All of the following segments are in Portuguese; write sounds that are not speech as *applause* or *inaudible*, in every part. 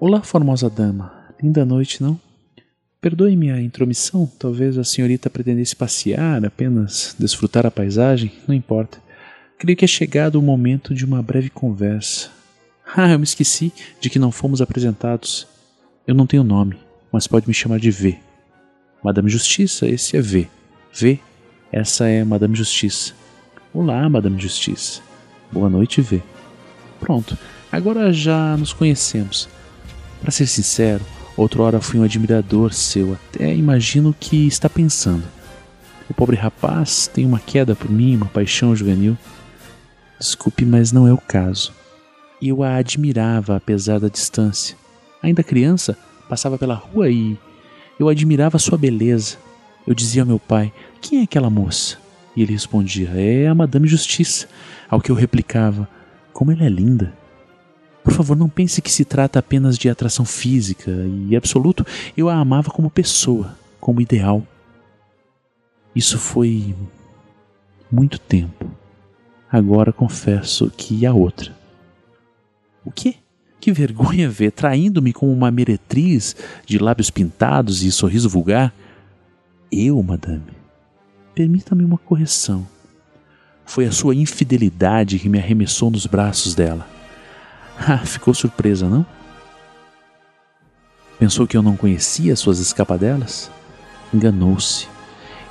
Olá, formosa dama. Linda noite, não? Perdoe-me a intromissão, talvez a senhorita pretendesse passear, apenas desfrutar a paisagem, não importa. Creio que é chegado o momento de uma breve conversa. Ah, eu me esqueci de que não fomos apresentados. Eu não tenho nome, mas pode me chamar de V. Madame Justiça, esse é V. V, essa é Madame Justiça. Olá, Madame Justiça. Boa noite, V. Pronto, agora já nos conhecemos. Para ser sincero, outrora fui um admirador seu, até imagino que está pensando. O pobre rapaz tem uma queda por mim, uma paixão juvenil. Desculpe, mas não é o caso. Eu a admirava apesar da distância. Ainda criança, passava pela rua e eu admirava sua beleza. Eu dizia ao meu pai: Quem é aquela moça? E ele respondia: É a Madame Justiça. Ao que eu replicava: Como ela é linda. Por favor, não pense que se trata apenas de atração física e absoluto, eu a amava como pessoa, como ideal. Isso foi muito tempo. Agora confesso que há outra. O quê? Que vergonha ver traindo-me como uma meretriz de lábios pintados e sorriso vulgar. Eu, madame, permita-me uma correção. Foi a sua infidelidade que me arremessou nos braços dela. *laughs* Ah, ficou surpresa, não? Pensou que eu não conhecia suas escapadelas? Enganou-se.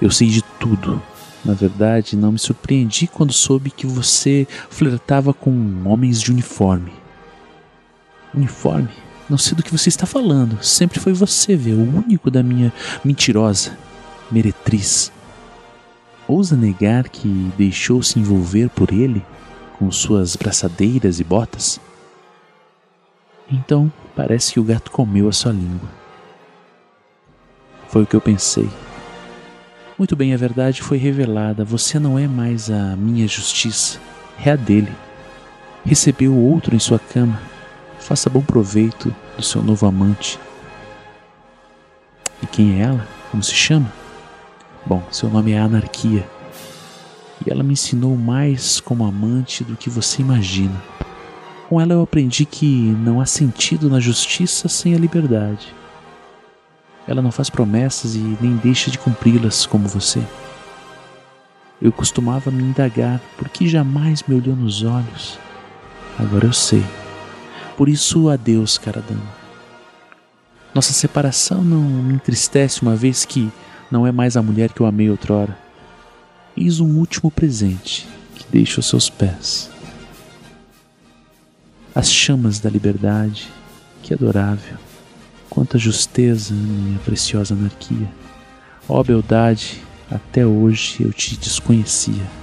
Eu sei de tudo. Na verdade, não me surpreendi quando soube que você flertava com homens de uniforme. Uniforme? Não sei do que você está falando. Sempre foi você, vê, o único da minha mentirosa meretriz. Ousa negar que deixou-se envolver por ele com suas braçadeiras e botas? Então, parece que o gato comeu a sua língua. Foi o que eu pensei. Muito bem, a verdade foi revelada. Você não é mais a minha justiça, é a dele. Recebeu outro em sua cama Faça bom proveito do seu novo amante. E quem é ela? Como se chama? Bom, seu nome é Anarquia. E ela me ensinou mais como amante do que você imagina. Com ela eu aprendi que não há sentido na justiça sem a liberdade. Ela não faz promessas e nem deixa de cumpri-las como você. Eu costumava me indagar por que jamais me olhou nos olhos. Agora eu sei. Por isso, adeus, cara dama. Nossa separação não me entristece uma vez que não é mais a mulher que eu amei outrora. Eis um último presente que deixo aos seus pés. As chamas da liberdade, que adorável. Quanta justeza, minha preciosa anarquia. Ó oh, beldade, até hoje eu te desconhecia.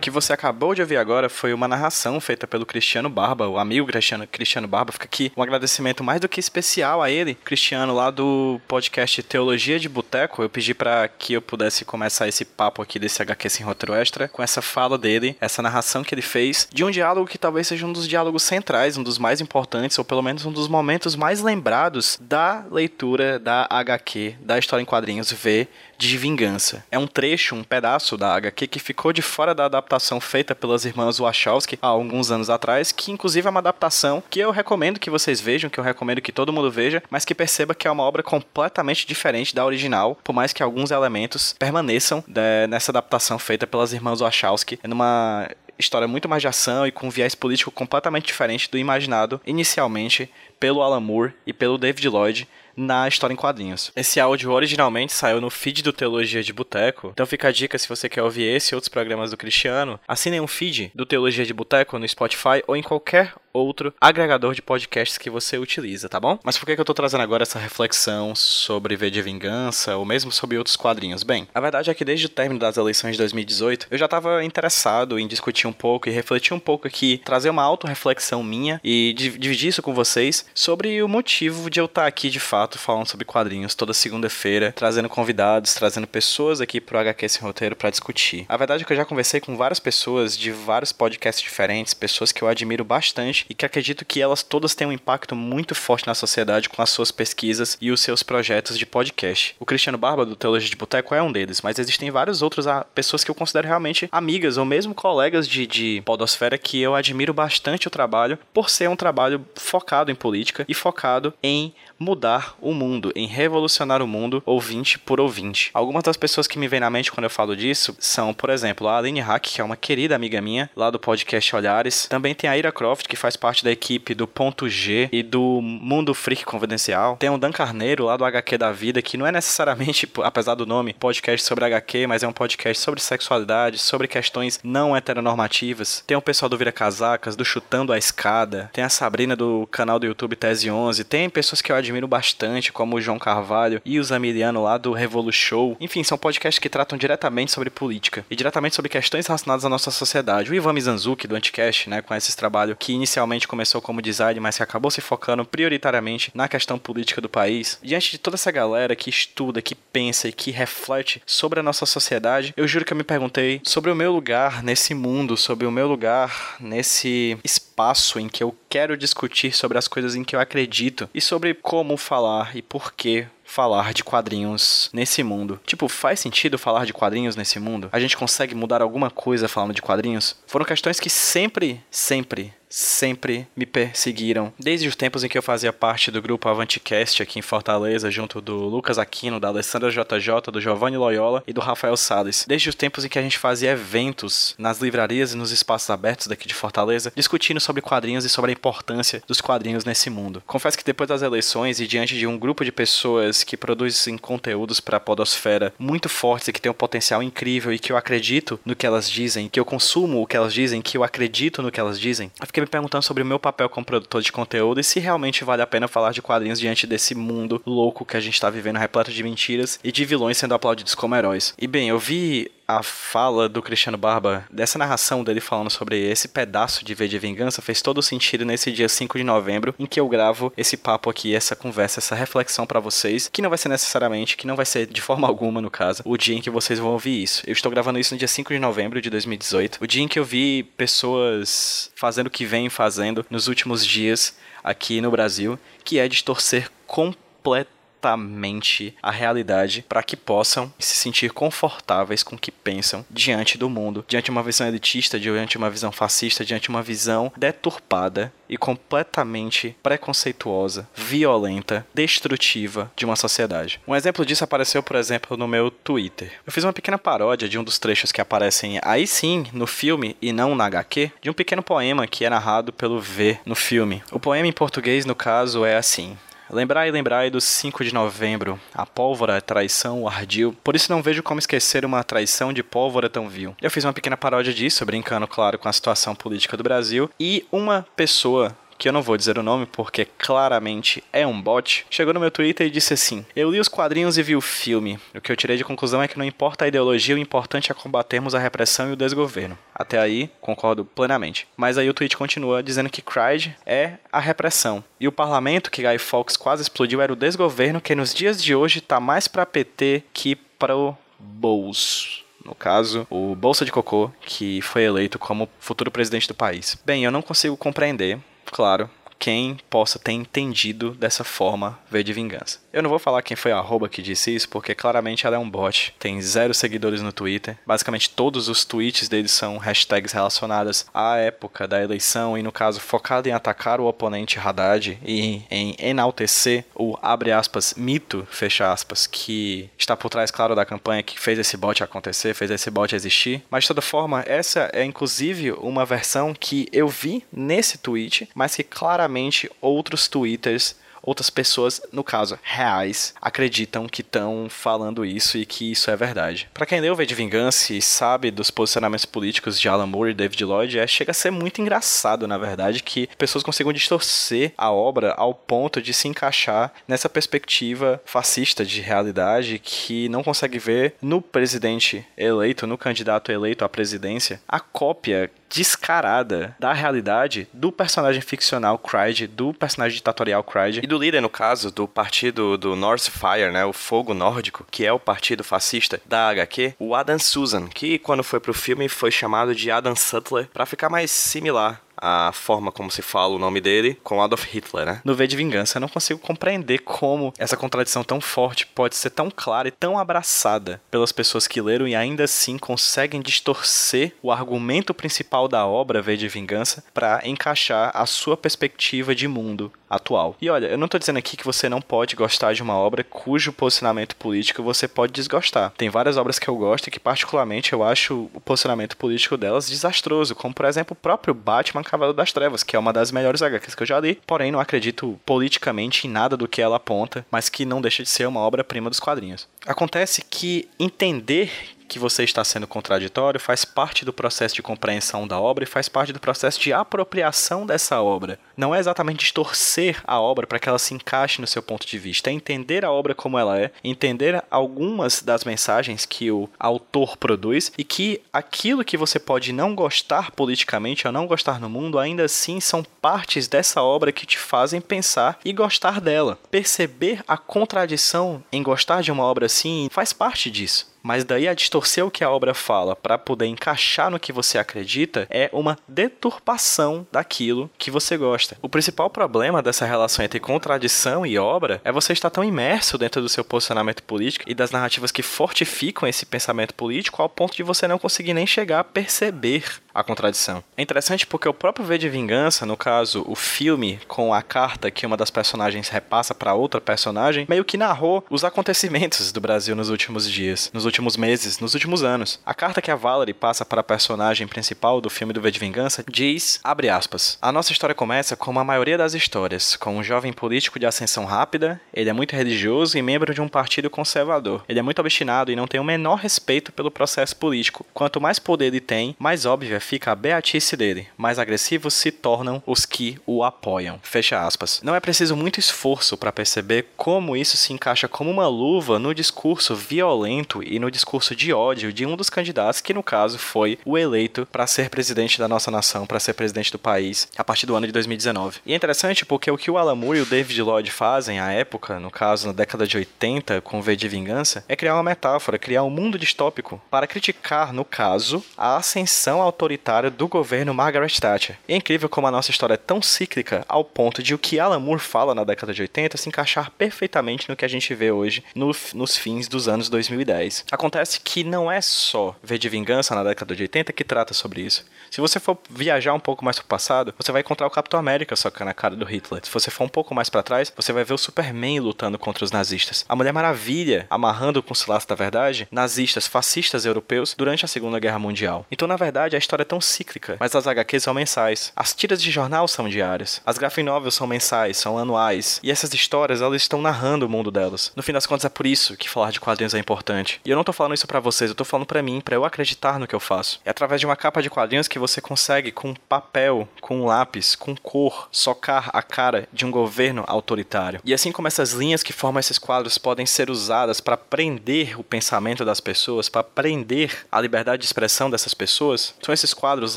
que você acabou de ouvir agora foi uma narração feita pelo Cristiano Barba, o amigo Cristiano, Cristiano Barba. Fica aqui um agradecimento mais do que especial a ele, Cristiano, lá do podcast Teologia de Boteco. Eu pedi para que eu pudesse começar esse papo aqui desse HQ Sem Roteiro Extra com essa fala dele, essa narração que ele fez de um diálogo que talvez seja um dos diálogos centrais, um dos mais importantes, ou pelo menos um dos momentos mais lembrados da leitura da HQ, da história em quadrinhos V de Vingança. É um trecho, um pedaço da HQ que ficou de fora da adaptação feita pelas irmãs Wachowski há alguns anos atrás, que inclusive é uma adaptação que eu recomendo que vocês vejam, que eu recomendo que todo mundo veja, mas que perceba que é uma obra completamente diferente da original, por mais que alguns elementos permaneçam de, né, nessa adaptação feita pelas irmãs Wachowski, é numa história muito mais de ação e com um viés político completamente diferente do imaginado inicialmente pelo Alan Moore e pelo David Lloyd na história em quadrinhos. Esse áudio originalmente saiu no feed do Teologia de Boteco, então fica a dica se você quer ouvir esse e outros programas do Cristiano, assinem um feed do Teologia de Boteco no Spotify ou em qualquer outro agregador de podcasts que você utiliza, tá bom? Mas por que, eu tô trazendo agora essa reflexão sobre V de Vingança ou mesmo sobre outros quadrinhos? Bem, a verdade é que desde o término das eleições de 2018 eu já estava interessado em discutir um pouco e refletir um pouco aqui, trazer uma auto-reflexão minha e dividir isso com vocês sobre o motivo de eu estar aqui de fato falando sobre quadrinhos toda segunda-feira, trazendo convidados, trazendo pessoas aqui pro HQ Sem Roteiro para discutir. A verdade é que eu já conversei com várias pessoas de vários podcasts diferentes, pessoas que eu admiro bastante e que acredito que elas todas têm um impacto muito forte na sociedade com as suas pesquisas e os seus projetos de podcast. O Cristiano Barba, do Teologia de Boteco, é um deles, mas existem vários outros ah, pessoas que eu considero realmente amigas ou mesmo colegas de, de podosfera que eu admiro bastante o trabalho por ser um trabalho focado em política e focado em mudar o mundo, em revolucionar o mundo ouvinte por ouvinte. Algumas das pessoas que me vêm na mente quando eu falo disso são, por exemplo, a Aline Hack, que é uma querida amiga minha, lá do podcast Olhares. Também tem a Ira Croft, que faz parte da equipe do Ponto G e do Mundo Freak Confidencial. Tem o Dan Carneiro, lá do HQ da Vida, que não é necessariamente, *laughs* apesar do nome, podcast sobre HQ, mas é um podcast sobre sexualidade, sobre questões não heteronormativas. Tem o pessoal do Vira Casacas, do Chutando a Escada. Tem a Sabrina do canal do YouTube Tese 11. Tem pessoas que eu admiro admiro bastante, como o João Carvalho e o Zamiliano lá do Revolu Show. Enfim, são podcasts que tratam diretamente sobre política e diretamente sobre questões relacionadas à nossa sociedade. O Ivan Mizanzuki, do Anticast, né, com esse trabalho que inicialmente começou como design, mas que acabou se focando prioritariamente na questão política do país. Diante de toda essa galera que estuda, que pensa e que reflete sobre a nossa sociedade, eu juro que eu me perguntei sobre o meu lugar nesse mundo, sobre o meu lugar nesse espaço em que eu quero discutir sobre as coisas em que eu acredito e sobre como falar e por que falar de quadrinhos nesse mundo. Tipo, faz sentido falar de quadrinhos nesse mundo? A gente consegue mudar alguma coisa falando de quadrinhos? Foram questões que sempre, sempre sempre me perseguiram. Desde os tempos em que eu fazia parte do grupo Avanticast aqui em Fortaleza, junto do Lucas Aquino, da Alessandra JJ, do Giovanni Loyola e do Rafael Salles. Desde os tempos em que a gente fazia eventos nas livrarias e nos espaços abertos daqui de Fortaleza, discutindo sobre quadrinhos e sobre a importância dos quadrinhos nesse mundo. Confesso que depois das eleições e diante de um grupo de pessoas que produzem conteúdos para a podosfera muito fortes e que têm um potencial incrível e que eu acredito no que elas dizem, que eu consumo o que elas dizem, que eu acredito no que elas dizem, eu fiquei me perguntando sobre o meu papel como produtor de conteúdo e se realmente vale a pena falar de quadrinhos diante desse mundo louco que a gente está vivendo, repleto de mentiras e de vilões sendo aplaudidos como heróis. E bem, eu vi a fala do Cristiano Barba, dessa narração dele falando sobre esse pedaço de V de Vingança, fez todo sentido nesse dia 5 de novembro, em que eu gravo esse papo aqui, essa conversa, essa reflexão para vocês, que não vai ser necessariamente, que não vai ser de forma *laughs* alguma, no caso, o dia em que vocês vão ouvir isso. Eu estou gravando isso no dia 5 de novembro de 2018, o dia em que eu vi pessoas fazendo o que vêm fazendo nos últimos dias aqui no Brasil, que é distorcer completamente exatamente a realidade para que possam se sentir confortáveis com o que pensam diante do mundo, diante de uma visão elitista, diante de uma visão fascista, diante de uma visão deturpada e completamente preconceituosa, violenta, destrutiva de uma sociedade. Um exemplo disso apareceu, por exemplo, no meu Twitter. Eu fiz uma pequena paródia de um dos trechos que aparecem aí sim no filme e não na HQ, de um pequeno poema que é narrado pelo V no filme. O poema em português, no caso, é assim: Lembrai, lembrai do 5 de novembro, a pólvora, a traição, o ardil. Por isso não vejo como esquecer uma traição de pólvora tão vil. Eu fiz uma pequena paródia disso, brincando, claro, com a situação política do Brasil. E uma pessoa que eu não vou dizer o nome porque claramente é um bot, chegou no meu Twitter e disse assim: Eu li os quadrinhos e vi o filme. O que eu tirei de conclusão é que não importa a ideologia, o importante é combatermos a repressão e o desgoverno. Até aí, concordo plenamente. Mas aí o tweet continua dizendo que Cryde é a repressão. E o parlamento que Guy Fawkes quase explodiu era o desgoverno que nos dias de hoje tá mais pra PT que pro bolso no caso, o Bolsa de Cocô, que foi eleito como futuro presidente do país. Bem, eu não consigo compreender claro, quem possa ter entendido dessa forma V de vingança. Eu não vou falar quem foi a arroba que disse isso, porque claramente ela é um bot. Tem zero seguidores no Twitter. Basicamente todos os tweets dele são hashtags relacionadas à época da eleição e, no caso, focado em atacar o oponente Haddad e em enaltecer o, abre aspas, mito, fecha aspas, que está por trás, claro, da campanha que fez esse bot acontecer, fez esse bot existir. Mas, de toda forma, essa é inclusive uma versão que eu vi nesse tweet, mas que claramente outros twitters outras pessoas, no caso, reais, acreditam que estão falando isso e que isso é verdade. Para quem leu V de Vingança e sabe dos posicionamentos políticos de Alan Moore e David Lloyd, é, chega a ser muito engraçado, na verdade, que pessoas consigam distorcer a obra ao ponto de se encaixar nessa perspectiva fascista de realidade que não consegue ver no presidente eleito, no candidato eleito à presidência, a cópia descarada da realidade do personagem ficcional Cryde, do personagem ditatorial Cryde. E do líder, no caso, do partido do Northfire, né, o Fogo Nórdico, que é o partido fascista da HQ, o Adam Susan, que quando foi pro filme foi chamado de Adam Sutler para ficar mais similar a forma como se fala o nome dele com Adolf Hitler, né? No V de Vingança, eu não consigo compreender como essa contradição tão forte pode ser tão clara e tão abraçada pelas pessoas que leram e ainda assim conseguem distorcer o argumento principal da obra V de Vingança para encaixar a sua perspectiva de mundo atual. E olha, eu não tô dizendo aqui que você não pode gostar de uma obra cujo posicionamento político você pode desgostar. Tem várias obras que eu gosto e que particularmente eu acho o posicionamento político delas desastroso, como por exemplo o próprio Batman Cavalo das Trevas, que é uma das melhores HQs que eu já li, porém não acredito politicamente em nada do que ela aponta, mas que não deixa de ser uma obra-prima dos quadrinhos. Acontece que entender que você está sendo contraditório faz parte do processo de compreensão da obra e faz parte do processo de apropriação dessa obra. Não é exatamente distorcer a obra para que ela se encaixe no seu ponto de vista, é entender a obra como ela é, entender algumas das mensagens que o autor produz e que aquilo que você pode não gostar politicamente ou não gostar no mundo, ainda assim são partes dessa obra que te fazem pensar e gostar dela. Perceber a contradição em gostar de uma obra assim faz parte disso. Mas daí a distorcer o que a obra fala para poder encaixar no que você acredita é uma deturpação daquilo que você gosta. O principal problema dessa relação entre contradição e obra é você estar tão imerso dentro do seu posicionamento político e das narrativas que fortificam esse pensamento político ao ponto de você não conseguir nem chegar a perceber a contradição. É interessante porque o próprio V de Vingança, no caso, o filme com a carta que uma das personagens repassa para outra personagem, meio que narrou os acontecimentos do Brasil nos últimos dias, nos últimos meses, nos últimos anos. A carta que a Valerie passa para a personagem principal do filme do V de Vingança diz, abre aspas, a nossa história começa como a maioria das histórias, com um jovem político de ascensão rápida, ele é muito religioso e membro de um partido conservador. Ele é muito obstinado e não tem o menor respeito pelo processo político. Quanto mais poder ele tem, mais óbvia fica a beatice dele, mais agressivos se tornam os que o apoiam. Fecha aspas. Não é preciso muito esforço para perceber como isso se encaixa como uma luva no discurso violento e no discurso de ódio de um dos candidatos que no caso foi o eleito para ser presidente da nossa nação, para ser presidente do país a partir do ano de 2019. E é interessante porque o que o Moore e o David Lloyd fazem à época, no caso na década de 80, com V de Vingança, é criar uma metáfora, criar um mundo distópico para criticar, no caso, a ascensão autoritária autoritário do governo Margaret Thatcher. É incrível como a nossa história é tão cíclica ao ponto de o que Alan Moore fala na década de 80 se encaixar perfeitamente no que a gente vê hoje no, nos fins dos anos 2010. Acontece que não é só V de Vingança na década de 80 que trata sobre isso. Se você for viajar um pouco mais pro passado, você vai encontrar o Capitão América socando na cara do Hitler. Se você for um pouco mais para trás, você vai ver o Superman lutando contra os nazistas. A Mulher Maravilha amarrando com o laços da verdade nazistas, fascistas europeus durante a Segunda Guerra Mundial. Então, na verdade, a história história é tão cíclica, mas as HQs são mensais. As tiras de jornal são diárias. As graphic novels são mensais, são anuais. E essas histórias, elas estão narrando o mundo delas. No fim das contas, é por isso que falar de quadrinhos é importante. E eu não tô falando isso para vocês, eu tô falando para mim, para eu acreditar no que eu faço. É através de uma capa de quadrinhos que você consegue, com papel, com lápis, com cor, socar a cara de um governo autoritário. E assim como essas linhas que formam esses quadros podem ser usadas para prender o pensamento das pessoas, para prender a liberdade de expressão dessas pessoas, são esses quadros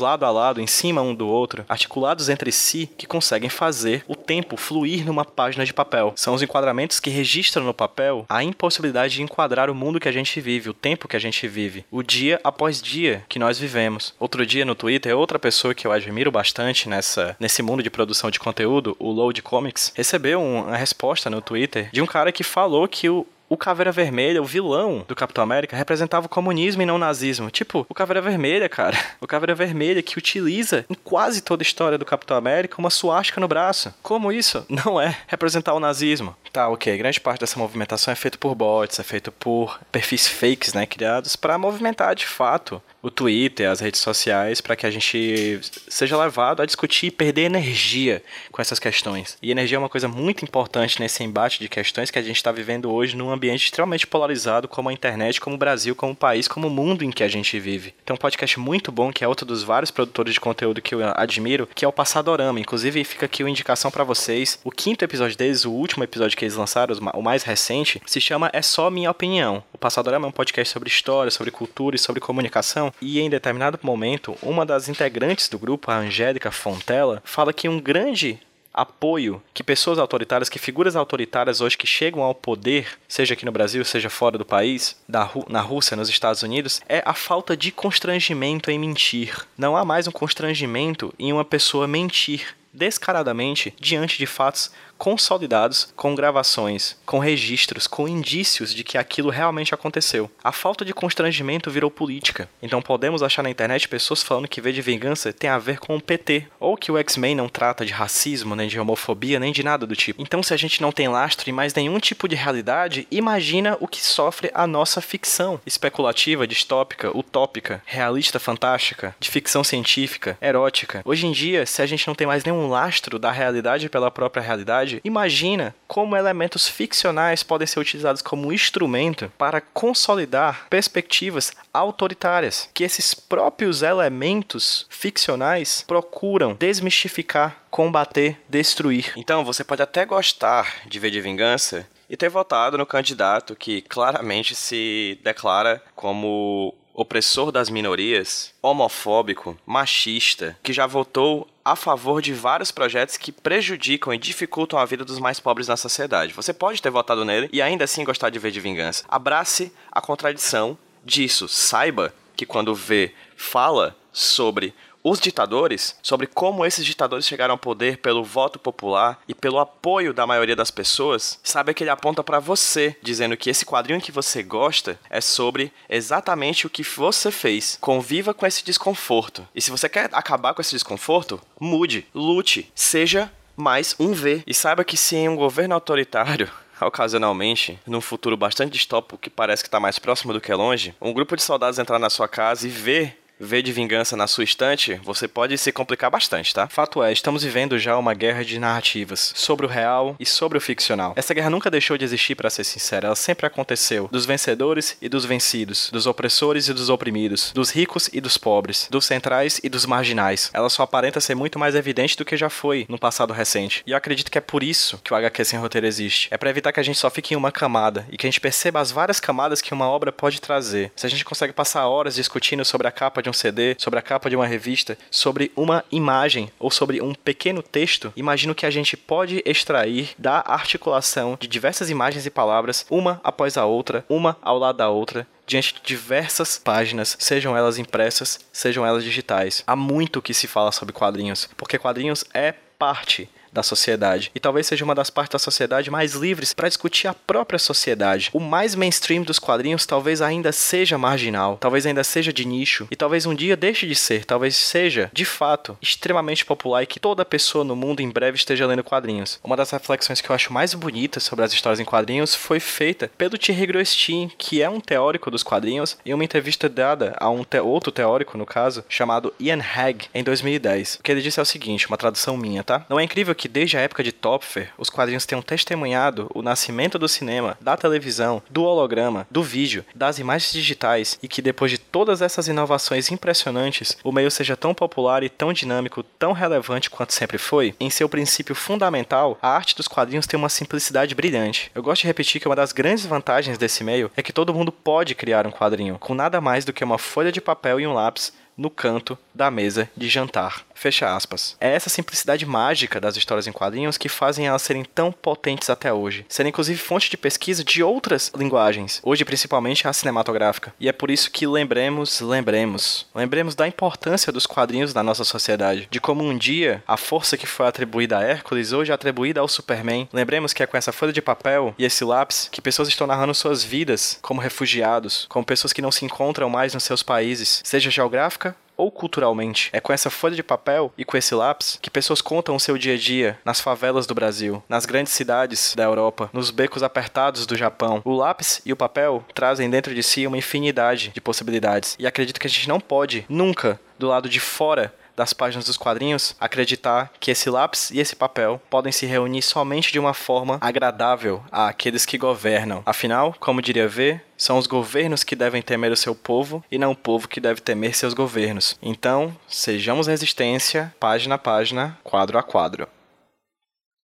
lado a lado, em cima um do outro, articulados entre si, que conseguem fazer o tempo fluir numa página de papel. São os enquadramentos que registram no papel a impossibilidade de enquadrar o mundo que a gente vive, o tempo que a gente vive, o dia após dia que nós vivemos. Outro dia no Twitter, outra pessoa que eu admiro bastante nessa nesse mundo de produção de conteúdo, o Load Comics, recebeu uma resposta no Twitter de um cara que falou que o, o Caveira Vermelha, o vilão do Capitão América, representava o comunismo e não o nazismo. Tipo, o Caveira Vermelha, cara. *laughs* O Caveira Vermelha que utiliza em quase toda a história do Capitão América uma suástica no braço. Como isso não é representar o nazismo? Tá, ok. Grande parte dessa movimentação é feita por bots, é feito por perfis fakes, né, criados para movimentar de fato o Twitter, as redes sociais, para que a gente seja levado a discutir e perder energia com essas questões. E energia é uma coisa muito importante nesse embate de questões que a gente está vivendo hoje num ambiente extremamente polarizado como a internet, como o Brasil, como o país, como o mundo em que a gente vive. Tem um podcast muito bom que é outro dos vários produtores de conteúdo que eu admiro, que é o Passadorama. Inclusive, fica aqui uma indicação para vocês. O quinto episódio deles, o último episódio que eles lançaram, o mais recente, se chama É Só Minha Opinião. O Passadorama é um podcast sobre história, sobre cultura e sobre comunicação. E em determinado momento, uma das integrantes do grupo, a Angélica Fontela, fala que um grande apoio que pessoas autoritárias, que figuras autoritárias hoje que chegam ao poder, seja aqui no Brasil, seja fora do país, na Rússia, nos Estados Unidos, é a falta de constrangimento em mentir. Não há mais um constrangimento em uma pessoa mentir descaradamente diante de fatos consolidados com gravações, com registros, com indícios de que aquilo realmente aconteceu. A falta de constrangimento virou política. Então podemos achar na internet pessoas falando que V de Vingança tem a ver com o PT, ou que o X-Men não trata de racismo, nem de homofobia, nem de nada do tipo. Então se a gente não tem lastro em mais nenhum tipo de realidade, imagina o que sofre a nossa ficção especulativa, distópica, utópica, realista, fantástica, de ficção científica, erótica. Hoje em dia, se a gente não tem mais nenhum lastro da realidade pela própria realidade, imagina como elementos ficcionais podem ser utilizados como instrumento para consolidar perspectivas autoritárias, que esses próprios elementos ficcionais procuram desmistificar, combater, destruir. Então, você pode até gostar de ver de vingança e ter votado no candidato que claramente se declara como opressor das minorias, homofóbico, machista, que já votou a favor de vários projetos que prejudicam e dificultam a vida dos mais pobres na sociedade. Você pode ter votado nele e ainda assim gostar de ver de vingança. Abrace a contradição disso. Saiba que quando vê fala sobre os ditadores, sobre como esses ditadores chegaram ao poder pelo voto popular e pelo apoio da maioria das pessoas, sabe que ele aponta para você, dizendo que esse quadrinho que você gosta é sobre exatamente o que você fez. Conviva com esse desconforto. E se você quer acabar com esse desconforto, mude, lute, seja mais um V. E saiba que se em um governo autoritário *laughs* ocasionalmente, num futuro bastante distópico que parece que está mais próximo do que longe, um grupo de soldados entrar na sua casa e ver V de Vingança na sua estante, você pode se complicar bastante, tá? Fato é, estamos vivendo já uma guerra de narrativas sobre o real e sobre o ficcional. Essa guerra nunca deixou de existir, para ser sincero, ela sempre aconteceu. Dos vencedores e dos vencidos, dos opressores e dos oprimidos, dos ricos e dos pobres, dos centrais e dos marginais. Ela só aparenta ser muito mais evidente do que já foi no passado recente. E eu acredito que é por isso que o HQ sem roteiro existe. É para evitar que a gente só fique em uma camada e que a gente perceba as várias camadas que uma obra pode trazer. Se a gente consegue passar horas discutindo sobre a capa de um CD, sobre a capa de uma revista, sobre uma imagem ou sobre um pequeno texto, imagino que a gente pode extrair da articulação de diversas imagens e palavras, uma após a outra, uma ao lado da outra, diante de diversas páginas, sejam elas impressas, sejam elas digitais. Há muito que se fala sobre quadrinhos, porque quadrinhos é parte da sociedade. E talvez seja uma das partes da sociedade mais livres para discutir a própria sociedade. O mais mainstream dos quadrinhos talvez ainda seja marginal, talvez ainda seja de nicho, e talvez um dia deixe de ser, talvez seja, de fato, extremamente popular e que toda pessoa no mundo em breve esteja lendo quadrinhos. Uma das reflexões que eu acho mais bonitas sobre as histórias em quadrinhos foi feita pelo Thierry Groestin, que é um teórico dos quadrinhos, em uma entrevista dada a um te outro teórico, no caso, chamado Ian Hag, em 2010. O que ele disse é o seguinte, uma tradução minha, tá? Não é incrível que que desde a época de Topfer, os quadrinhos tenham testemunhado o nascimento do cinema, da televisão, do holograma, do vídeo, das imagens digitais e que depois de todas essas inovações impressionantes, o meio seja tão popular e tão dinâmico, tão relevante quanto sempre foi? Em seu princípio fundamental, a arte dos quadrinhos tem uma simplicidade brilhante. Eu gosto de repetir que uma das grandes vantagens desse meio é que todo mundo pode criar um quadrinho, com nada mais do que uma folha de papel e um lápis no canto da mesa de jantar. Fecha aspas. É essa simplicidade mágica das histórias em quadrinhos que fazem elas serem tão potentes até hoje, serem inclusive fonte de pesquisa de outras linguagens, hoje principalmente a cinematográfica. E é por isso que lembremos, lembremos, lembremos da importância dos quadrinhos na nossa sociedade, de como um dia a força que foi atribuída a Hércules hoje é atribuída ao Superman. Lembremos que é com essa folha de papel e esse lápis que pessoas estão narrando suas vidas como refugiados, como pessoas que não se encontram mais nos seus países, seja geográfica ou culturalmente. É com essa folha de papel e com esse lápis que pessoas contam o seu dia a dia nas favelas do Brasil, nas grandes cidades da Europa, nos becos apertados do Japão. O lápis e o papel trazem dentro de si uma infinidade de possibilidades. E acredito que a gente não pode nunca, do lado de fora, das páginas dos quadrinhos acreditar que esse lápis e esse papel podem se reunir somente de uma forma agradável àqueles que governam. Afinal, como diria V, são os governos que devem temer o seu povo e não o povo que deve temer seus governos. Então, sejamos resistência, página a página, quadro a quadro.